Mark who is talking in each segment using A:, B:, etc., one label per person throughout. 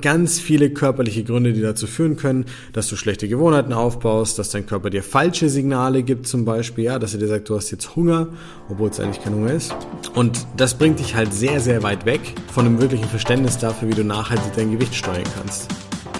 A: ganz viele körperliche Gründe, die dazu führen können, dass du schlechte Gewohnheiten aufbaust, dass dein Körper dir falsche Signale gibt, zum Beispiel, ja, dass er dir sagt, du hast jetzt Hunger, obwohl es eigentlich kein Hunger ist. Und das bringt dich halt sehr, sehr weit weg von einem wirklichen Verständnis dafür, wie du nachhaltig dein Gewicht steuern kannst.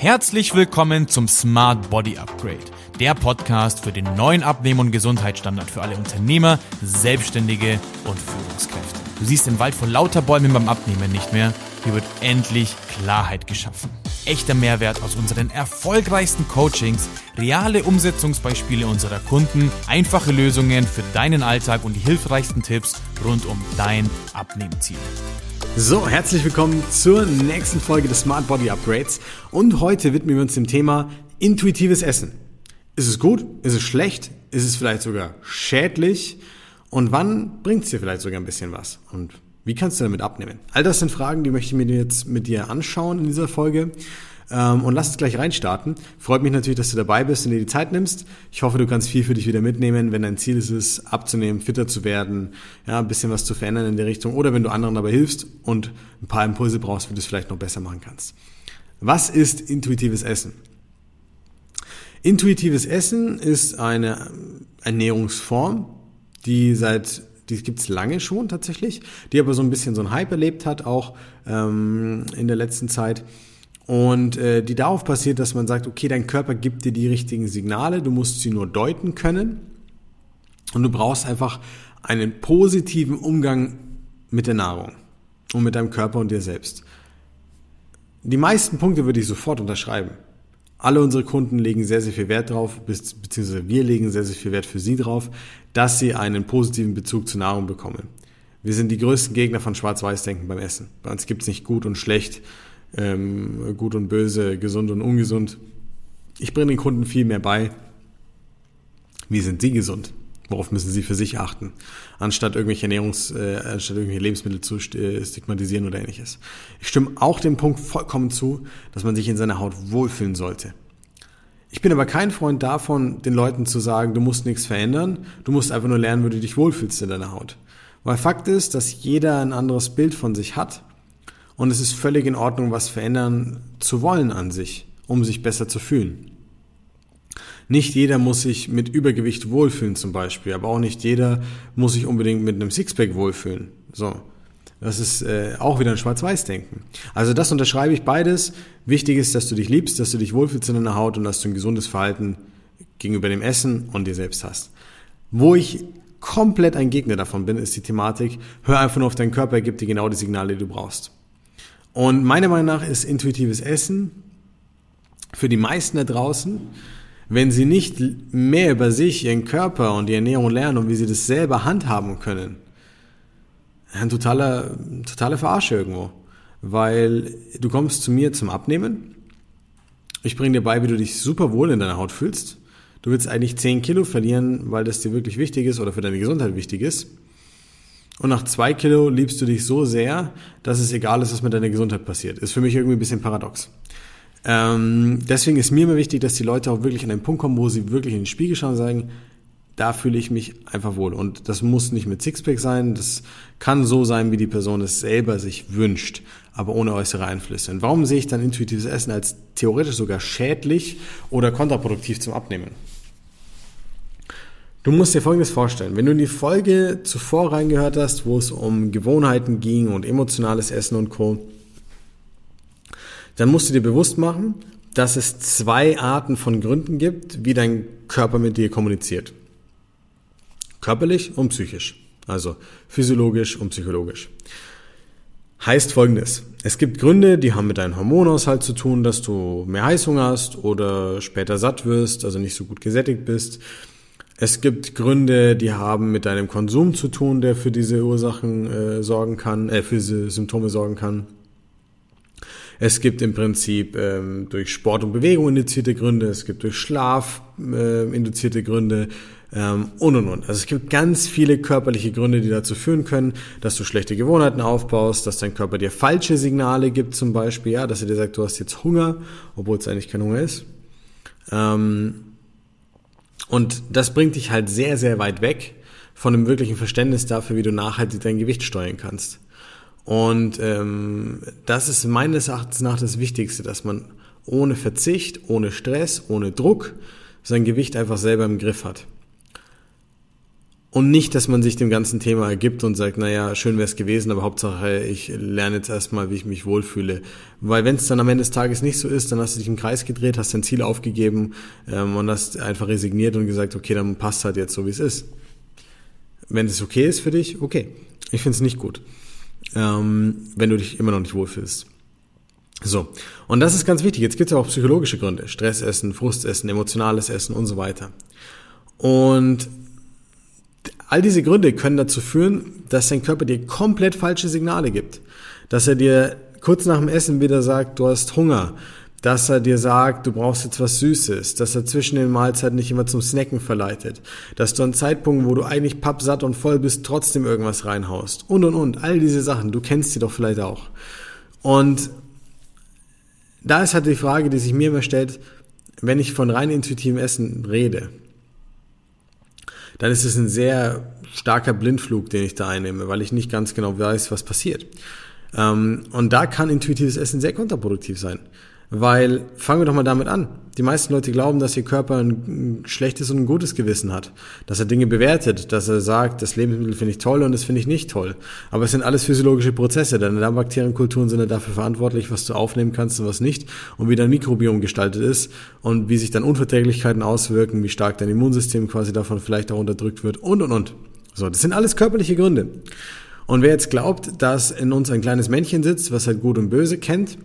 B: Herzlich willkommen zum Smart Body Upgrade, der Podcast für den neuen Abnehmen- und Gesundheitsstandard für alle Unternehmer, Selbstständige und Führungskräfte. Du siehst den Wald vor lauter Bäumen beim Abnehmen nicht mehr. Hier wird endlich Klarheit geschaffen. Echter Mehrwert aus unseren erfolgreichsten Coachings, reale Umsetzungsbeispiele unserer Kunden, einfache Lösungen für deinen Alltag und die hilfreichsten Tipps rund um dein Abnehmziel.
A: So, herzlich willkommen zur nächsten Folge des Smart Body Upgrades. Und heute widmen wir uns dem Thema intuitives Essen. Ist es gut? Ist es schlecht? Ist es vielleicht sogar schädlich? Und wann bringt es dir vielleicht sogar ein bisschen was? Und wie kannst du damit abnehmen? All das sind Fragen, die möchte ich mir jetzt mit dir anschauen in dieser Folge. Ähm, und lass uns gleich reinstarten. Freut mich natürlich, dass du dabei bist und dir die Zeit nimmst. Ich hoffe, du kannst viel für dich wieder mitnehmen, wenn dein Ziel ist es, abzunehmen, fitter zu werden, ja, ein bisschen was zu verändern in der Richtung oder wenn du anderen dabei hilfst und ein paar Impulse brauchst, wie du es vielleicht noch besser machen kannst. Was ist intuitives Essen? Intuitives Essen ist eine Ernährungsform, die seit die gibt's lange schon tatsächlich, die aber so ein bisschen so ein Hype erlebt hat, auch ähm, in der letzten Zeit und äh, die darauf basiert, dass man sagt, okay, dein Körper gibt dir die richtigen Signale, du musst sie nur deuten können und du brauchst einfach einen positiven Umgang mit der Nahrung und mit deinem Körper und dir selbst. Die meisten Punkte würde ich sofort unterschreiben. Alle unsere Kunden legen sehr, sehr viel Wert drauf, beziehungsweise wir legen sehr, sehr viel Wert für sie drauf, dass sie einen positiven Bezug zur Nahrung bekommen. Wir sind die größten Gegner von Schwarz-Weiß-Denken beim Essen. Bei uns gibt's nicht gut und schlecht, ähm, gut und böse, gesund und ungesund. Ich bringe den Kunden viel mehr bei, wie sind sie gesund? Worauf müssen sie für sich achten, anstatt irgendwelche Ernährungs, äh, anstatt irgendwelche Lebensmittel zu äh, stigmatisieren oder ähnliches. Ich stimme auch dem Punkt vollkommen zu, dass man sich in seiner Haut wohlfühlen sollte. Ich bin aber kein Freund davon, den Leuten zu sagen, du musst nichts verändern, du musst einfach nur lernen, wie du dich wohlfühlst in deiner Haut. Weil Fakt ist, dass jeder ein anderes Bild von sich hat und es ist völlig in Ordnung, was verändern zu wollen an sich, um sich besser zu fühlen. Nicht jeder muss sich mit Übergewicht wohlfühlen zum Beispiel, aber auch nicht jeder muss sich unbedingt mit einem Sixpack wohlfühlen. So. Das ist äh, auch wieder ein Schwarz-Weiß-Denken. Also das unterschreibe ich beides. Wichtig ist, dass du dich liebst, dass du dich wohlfühlst in deiner Haut und dass du ein gesundes Verhalten gegenüber dem Essen und dir selbst hast. Wo ich komplett ein Gegner davon bin, ist die Thematik, hör einfach nur auf deinen Körper, er gibt dir genau die Signale, die du brauchst. Und meiner Meinung nach ist intuitives Essen für die meisten da draußen, wenn sie nicht mehr über sich, ihren Körper und die Ernährung lernen und wie sie das selber handhaben können, ein totaler, totale Verarsche irgendwo. Weil du kommst zu mir zum Abnehmen. Ich bringe dir bei, wie du dich super wohl in deiner Haut fühlst. Du willst eigentlich 10 Kilo verlieren, weil das dir wirklich wichtig ist oder für deine Gesundheit wichtig ist. Und nach zwei Kilo liebst du dich so sehr, dass es egal ist, was mit deiner Gesundheit passiert. Ist für mich irgendwie ein bisschen paradox. Ähm, deswegen ist mir immer wichtig, dass die Leute auch wirklich an den Punkt kommen, wo sie wirklich in den Spiegel schauen und sagen, da fühle ich mich einfach wohl. Und das muss nicht mit Sixpack sein, das kann so sein, wie die Person es selber sich wünscht, aber ohne äußere Einflüsse. Und warum sehe ich dann intuitives Essen als theoretisch sogar schädlich oder kontraproduktiv zum Abnehmen? Du musst dir Folgendes vorstellen. Wenn du in die Folge zuvor reingehört hast, wo es um Gewohnheiten ging und emotionales Essen und Co., dann musst du dir bewusst machen, dass es zwei Arten von Gründen gibt, wie dein Körper mit dir kommuniziert. Körperlich und psychisch. Also physiologisch und psychologisch. Heißt folgendes. Es gibt Gründe, die haben mit deinem Hormonaushalt zu tun, dass du mehr Heißhunger hast oder später satt wirst, also nicht so gut gesättigt bist. Es gibt Gründe, die haben mit deinem Konsum zu tun, der für diese Ursachen äh, sorgen kann, äh, für diese Symptome sorgen kann. Es gibt im Prinzip ähm, durch Sport und Bewegung induzierte Gründe, es gibt durch Schlaf äh, induzierte Gründe ähm, und und und. Also es gibt ganz viele körperliche Gründe, die dazu führen können, dass du schlechte Gewohnheiten aufbaust, dass dein Körper dir falsche Signale gibt, zum Beispiel, ja, dass er dir sagt, du hast jetzt Hunger, obwohl es eigentlich kein Hunger ist. Ähm, und das bringt dich halt sehr, sehr weit weg von einem wirklichen Verständnis dafür, wie du nachhaltig dein Gewicht steuern kannst. Und ähm, das ist meines Erachtens nach das Wichtigste, dass man ohne Verzicht, ohne Stress, ohne Druck sein Gewicht einfach selber im Griff hat. Und nicht, dass man sich dem ganzen Thema ergibt und sagt, naja, schön wäre es gewesen, aber Hauptsache, ich lerne jetzt erstmal, wie ich mich wohlfühle. Weil wenn es dann am Ende des Tages nicht so ist, dann hast du dich im Kreis gedreht, hast dein Ziel aufgegeben ähm, und hast einfach resigniert und gesagt, okay, dann passt halt jetzt so, wie es ist. Wenn es okay ist für dich, okay. Ich finde es nicht gut, ähm, wenn du dich immer noch nicht wohlfühlst. So, und das ist ganz wichtig. Jetzt gibt es ja auch psychologische Gründe. Stressessen, Frustessen, emotionales Essen und so weiter. Und All diese Gründe können dazu führen, dass dein Körper dir komplett falsche Signale gibt. Dass er dir kurz nach dem Essen wieder sagt, du hast Hunger. Dass er dir sagt, du brauchst jetzt was Süßes. Dass er zwischen den Mahlzeiten nicht immer zum Snacken verleitet. Dass du an Zeitpunkten, wo du eigentlich pappsatt und voll bist, trotzdem irgendwas reinhaust. Und, und, und. All diese Sachen. Du kennst sie doch vielleicht auch. Und da ist halt die Frage, die sich mir immer stellt, wenn ich von rein intuitivem Essen rede, dann ist es ein sehr starker Blindflug, den ich da einnehme, weil ich nicht ganz genau weiß, was passiert. Ähm, und da kann intuitives Essen sehr kontraproduktiv sein. Weil, fangen wir doch mal damit an. Die meisten Leute glauben, dass ihr Körper ein schlechtes und ein gutes Gewissen hat. Dass er Dinge bewertet, dass er sagt, das Lebensmittel finde ich toll und das finde ich nicht toll. Aber es sind alles physiologische Prozesse. Deine Darmbakterienkulturen sind ja dafür verantwortlich, was du aufnehmen kannst und was nicht. Und wie dein Mikrobiom gestaltet ist und wie sich dann Unverträglichkeiten auswirken, wie stark dein Immunsystem quasi davon vielleicht auch unterdrückt wird und und und. So, das sind alles körperliche Gründe. Und wer jetzt glaubt, dass in uns ein kleines Männchen sitzt, was halt gut und böse kennt,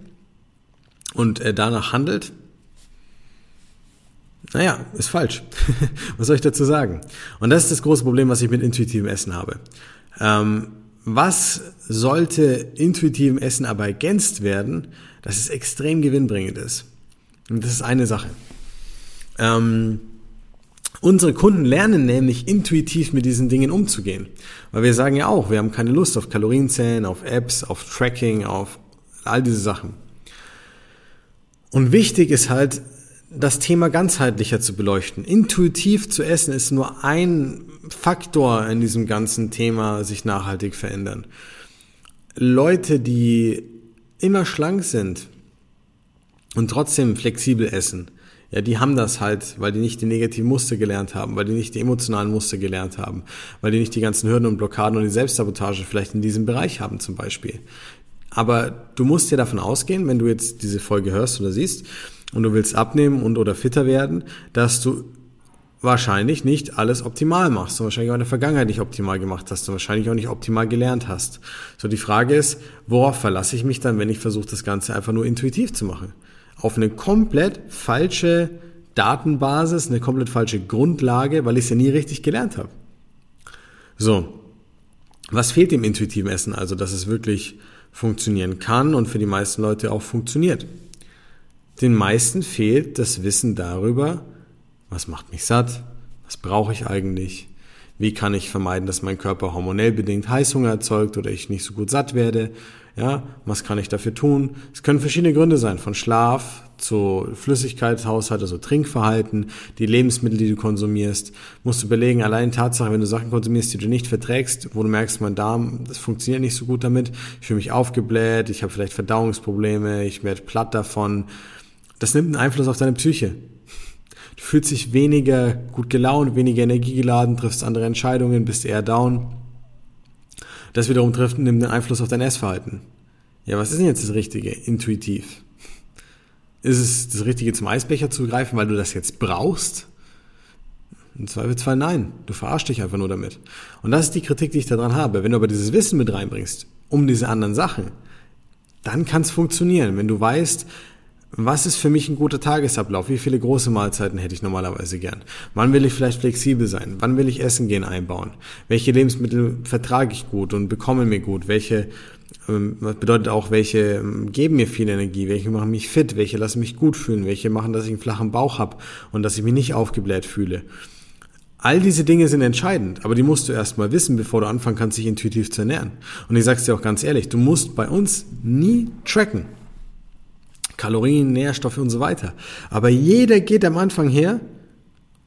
A: und äh, danach handelt, naja, ist falsch. was soll ich dazu sagen? Und das ist das große Problem, was ich mit intuitivem Essen habe. Ähm, was sollte intuitivem Essen aber ergänzt werden, dass es extrem gewinnbringend ist? Und das ist eine Sache. Ähm, unsere Kunden lernen nämlich intuitiv mit diesen Dingen umzugehen. Weil wir sagen ja auch, wir haben keine Lust auf Kalorienzählen, auf Apps, auf Tracking, auf all diese Sachen. Und wichtig ist halt, das Thema ganzheitlicher zu beleuchten. Intuitiv zu essen ist nur ein Faktor in diesem ganzen Thema, sich nachhaltig verändern. Leute, die immer schlank sind und trotzdem flexibel essen, ja, die haben das halt, weil die nicht die negativen Muster gelernt haben, weil die nicht die emotionalen Muster gelernt haben, weil die nicht die ganzen Hürden und Blockaden und die Selbstsabotage vielleicht in diesem Bereich haben zum Beispiel. Aber du musst ja davon ausgehen, wenn du jetzt diese Folge hörst oder siehst und du willst abnehmen und oder fitter werden, dass du wahrscheinlich nicht alles optimal machst und wahrscheinlich auch in der Vergangenheit nicht optimal gemacht hast und wahrscheinlich auch nicht optimal gelernt hast. So die Frage ist, worauf verlasse ich mich dann, wenn ich versuche, das Ganze einfach nur intuitiv zu machen? Auf eine komplett falsche Datenbasis, eine komplett falsche Grundlage, weil ich es ja nie richtig gelernt habe. So, was fehlt dem intuitiven Essen also, dass es wirklich funktionieren kann und für die meisten Leute auch funktioniert. Den meisten fehlt das Wissen darüber, was macht mich satt, was brauche ich eigentlich, wie kann ich vermeiden, dass mein Körper hormonell bedingt Heißhunger erzeugt oder ich nicht so gut satt werde, ja, was kann ich dafür tun? Es können verschiedene Gründe sein, von Schlaf zu Flüssigkeitshaushalt, also Trinkverhalten, die Lebensmittel, die du konsumierst. Musst du überlegen, allein Tatsache, wenn du Sachen konsumierst, die du nicht verträgst, wo du merkst, mein Darm, das funktioniert nicht so gut damit, ich fühle mich aufgebläht, ich habe vielleicht Verdauungsprobleme, ich werde platt davon. Das nimmt einen Einfluss auf deine Psyche. Du fühlst dich weniger gut gelaunt, weniger energiegeladen, triffst andere Entscheidungen, bist eher down. Das wiederum trifft, nimmt einen Einfluss auf dein Essverhalten. Ja, was ist denn jetzt das Richtige? Intuitiv. Ist es das Richtige, zum Eisbecher zu greifen, weil du das jetzt brauchst? Im Zweifelsfall nein. Du verarschst dich einfach nur damit. Und das ist die Kritik, die ich daran habe. Wenn du aber dieses Wissen mit reinbringst, um diese anderen Sachen, dann kann es funktionieren. Wenn du weißt, was ist für mich ein guter Tagesablauf? Wie viele große Mahlzeiten hätte ich normalerweise gern? Wann will ich vielleicht flexibel sein? Wann will ich Essen gehen einbauen? Welche Lebensmittel vertrage ich gut und bekomme mir gut? Welche, ähm, was bedeutet auch, welche ähm, geben mir viel Energie? Welche machen mich fit? Welche lassen mich gut fühlen? Welche machen, dass ich einen flachen Bauch habe und dass ich mich nicht aufgebläht fühle? All diese Dinge sind entscheidend, aber die musst du erstmal wissen, bevor du anfangen kannst, dich intuitiv zu ernähren. Und ich sag's dir auch ganz ehrlich, du musst bei uns nie tracken. Kalorien, Nährstoffe und so weiter. Aber jeder geht am Anfang her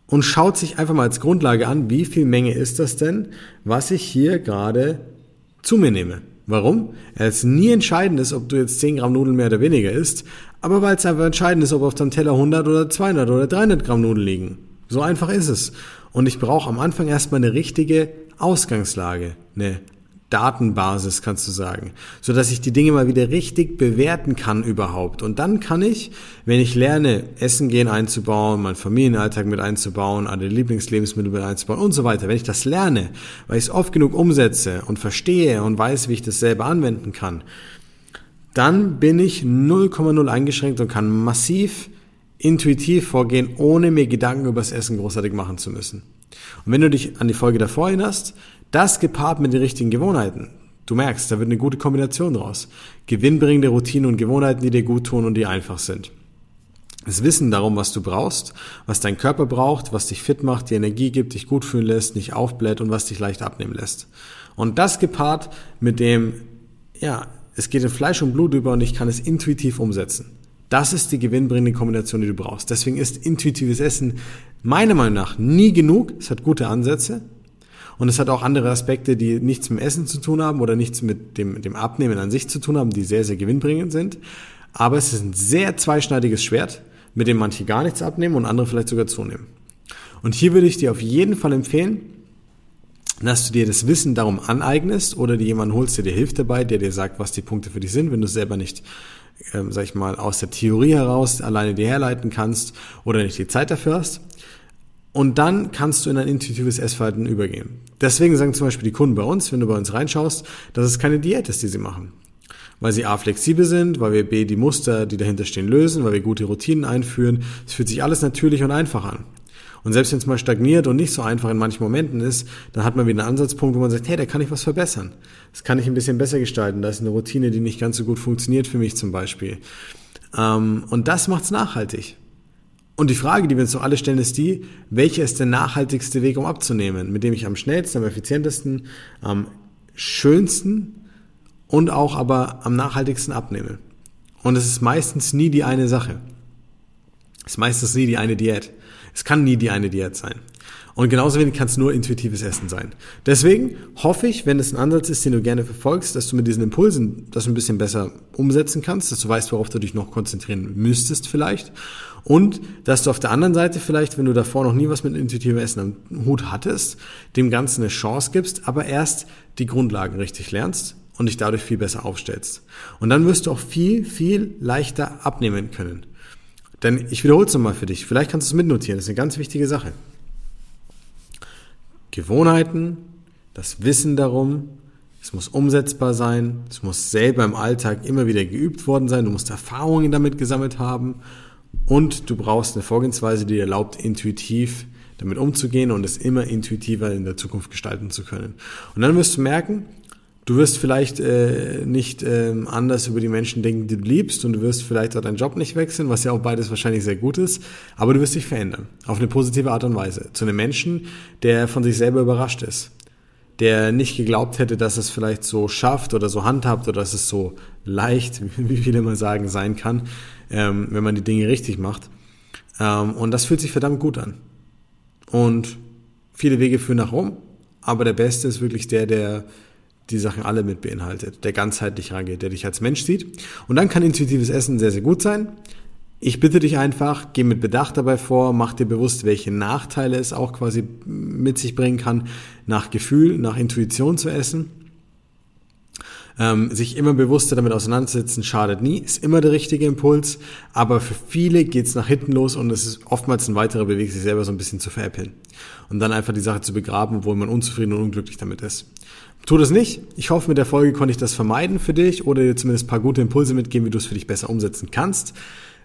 A: und schaut sich einfach mal als Grundlage an, wie viel Menge ist das denn, was ich hier gerade zu mir nehme. Warum? Es nie entscheidend ist, ob du jetzt 10 Gramm Nudeln mehr oder weniger isst, aber weil es einfach entscheidend ist, ob auf deinem Teller 100 oder 200 oder 300 Gramm Nudeln liegen. So einfach ist es. Und ich brauche am Anfang erstmal eine richtige Ausgangslage, eine Datenbasis, kannst du sagen, so dass ich die Dinge mal wieder richtig bewerten kann überhaupt. Und dann kann ich, wenn ich lerne, Essen gehen einzubauen, meinen Familienalltag mit einzubauen, alle Lieblingslebensmittel mit einzubauen und so weiter, wenn ich das lerne, weil ich es oft genug umsetze und verstehe und weiß, wie ich das selber anwenden kann, dann bin ich 0,0 eingeschränkt und kann massiv intuitiv vorgehen, ohne mir Gedanken über das Essen großartig machen zu müssen. Und wenn du dich an die Folge davor erinnerst, das gepaart mit den richtigen Gewohnheiten. Du merkst, da wird eine gute Kombination draus. Gewinnbringende Routinen und Gewohnheiten, die dir gut tun und die einfach sind. Das Wissen darum, was du brauchst, was dein Körper braucht, was dich fit macht, dir Energie gibt, dich gut fühlen lässt, nicht aufbläht und was dich leicht abnehmen lässt. Und das gepaart mit dem, ja, es geht in Fleisch und Blut über und ich kann es intuitiv umsetzen. Das ist die gewinnbringende Kombination, die du brauchst. Deswegen ist intuitives Essen meiner Meinung nach nie genug. Es hat gute Ansätze, und es hat auch andere Aspekte, die nichts mit Essen zu tun haben oder nichts mit dem, dem Abnehmen an sich zu tun haben, die sehr, sehr gewinnbringend sind. Aber es ist ein sehr zweischneidiges Schwert, mit dem manche gar nichts abnehmen und andere vielleicht sogar zunehmen. Und hier würde ich dir auf jeden Fall empfehlen, dass du dir das Wissen darum aneignest oder dir jemanden holst, der dir hilft dabei, der dir sagt, was die Punkte für dich sind, wenn du selber nicht, ähm, sag ich mal, aus der Theorie heraus alleine dir herleiten kannst oder nicht die Zeit dafür hast. Und dann kannst du in ein intuitives Essverhalten übergehen. Deswegen sagen zum Beispiel die Kunden bei uns, wenn du bei uns reinschaust, dass es keine Diät ist, die sie machen. Weil sie A flexibel sind, weil wir B die Muster, die dahinter stehen, lösen, weil wir gute Routinen einführen. Es fühlt sich alles natürlich und einfach an. Und selbst wenn es mal stagniert und nicht so einfach in manchen Momenten ist, dann hat man wieder einen Ansatzpunkt, wo man sagt, hey, da kann ich was verbessern. Das kann ich ein bisschen besser gestalten. Da ist eine Routine, die nicht ganz so gut funktioniert für mich zum Beispiel. Ähm, und das macht's nachhaltig. Und die Frage, die wir uns doch alle stellen, ist die, welcher ist der nachhaltigste Weg, um abzunehmen, mit dem ich am schnellsten, am effizientesten, am schönsten und auch aber am nachhaltigsten abnehme. Und es ist meistens nie die eine Sache. Es ist meistens nie die eine Diät. Es kann nie die eine Diät sein. Und genauso wenig kann es nur intuitives Essen sein. Deswegen hoffe ich, wenn es ein Ansatz ist, den du gerne verfolgst, dass du mit diesen Impulsen das ein bisschen besser umsetzen kannst, dass du weißt, worauf du dich noch konzentrieren müsstest vielleicht. Und dass du auf der anderen Seite vielleicht, wenn du davor noch nie was mit intuitivem Essen am Hut hattest, dem Ganzen eine Chance gibst, aber erst die Grundlagen richtig lernst und dich dadurch viel besser aufstellst. Und dann wirst du auch viel, viel leichter abnehmen können. Denn ich wiederhole es nochmal für dich. Vielleicht kannst du es mitnotieren. Das ist eine ganz wichtige Sache. Gewohnheiten, das Wissen darum, es muss umsetzbar sein, es muss selber im Alltag immer wieder geübt worden sein, du musst Erfahrungen damit gesammelt haben und du brauchst eine Vorgehensweise, die dir erlaubt, intuitiv damit umzugehen und es immer intuitiver in der Zukunft gestalten zu können. Und dann wirst du merken, Du wirst vielleicht äh, nicht ähm, anders über die Menschen denken, die du liebst und du wirst vielleicht auch deinen Job nicht wechseln, was ja auch beides wahrscheinlich sehr gut ist, aber du wirst dich verändern. Auf eine positive Art und Weise. Zu einem Menschen, der von sich selber überrascht ist. Der nicht geglaubt hätte, dass es vielleicht so schafft oder so handhabt oder dass es so leicht, wie viele mal sagen, sein kann, ähm, wenn man die Dinge richtig macht. Ähm, und das fühlt sich verdammt gut an. Und viele Wege führen nach Rom, aber der Beste ist wirklich der, der die Sachen alle mit beinhaltet, der ganzheitlich rangeht, der dich als Mensch sieht. Und dann kann intuitives Essen sehr, sehr gut sein. Ich bitte dich einfach, geh mit Bedacht dabei vor, mach dir bewusst, welche Nachteile es auch quasi mit sich bringen kann, nach Gefühl, nach Intuition zu essen. Ähm, sich immer bewusster damit auseinandersetzen, schadet nie, ist immer der richtige Impuls, aber für viele geht's nach hinten los und es ist oftmals ein weiterer Beweg, sich selber so ein bisschen zu veräppeln und dann einfach die Sache zu begraben, obwohl man unzufrieden und unglücklich damit ist. Tu das nicht. Ich hoffe, mit der Folge konnte ich das vermeiden für dich oder dir zumindest paar gute Impulse mitgeben, wie du es für dich besser umsetzen kannst.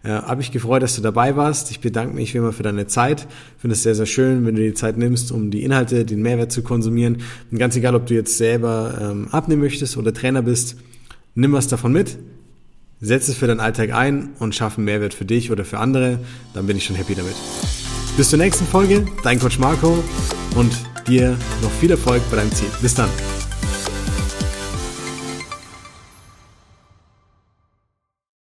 A: Äh, Habe ich gefreut, dass du dabei warst. Ich bedanke mich wie immer für deine Zeit. Finde es sehr, sehr schön, wenn du die Zeit nimmst, um die Inhalte, den Mehrwert zu konsumieren. Und ganz egal, ob du jetzt selber ähm, abnehmen möchtest oder Trainer bist, nimm was davon mit, setz es für deinen Alltag ein und schaff einen Mehrwert für dich oder für andere. Dann bin ich schon happy damit. Bis zur nächsten Folge, dein Coach Marco und dir noch viel Erfolg bei deinem Ziel. Bis dann.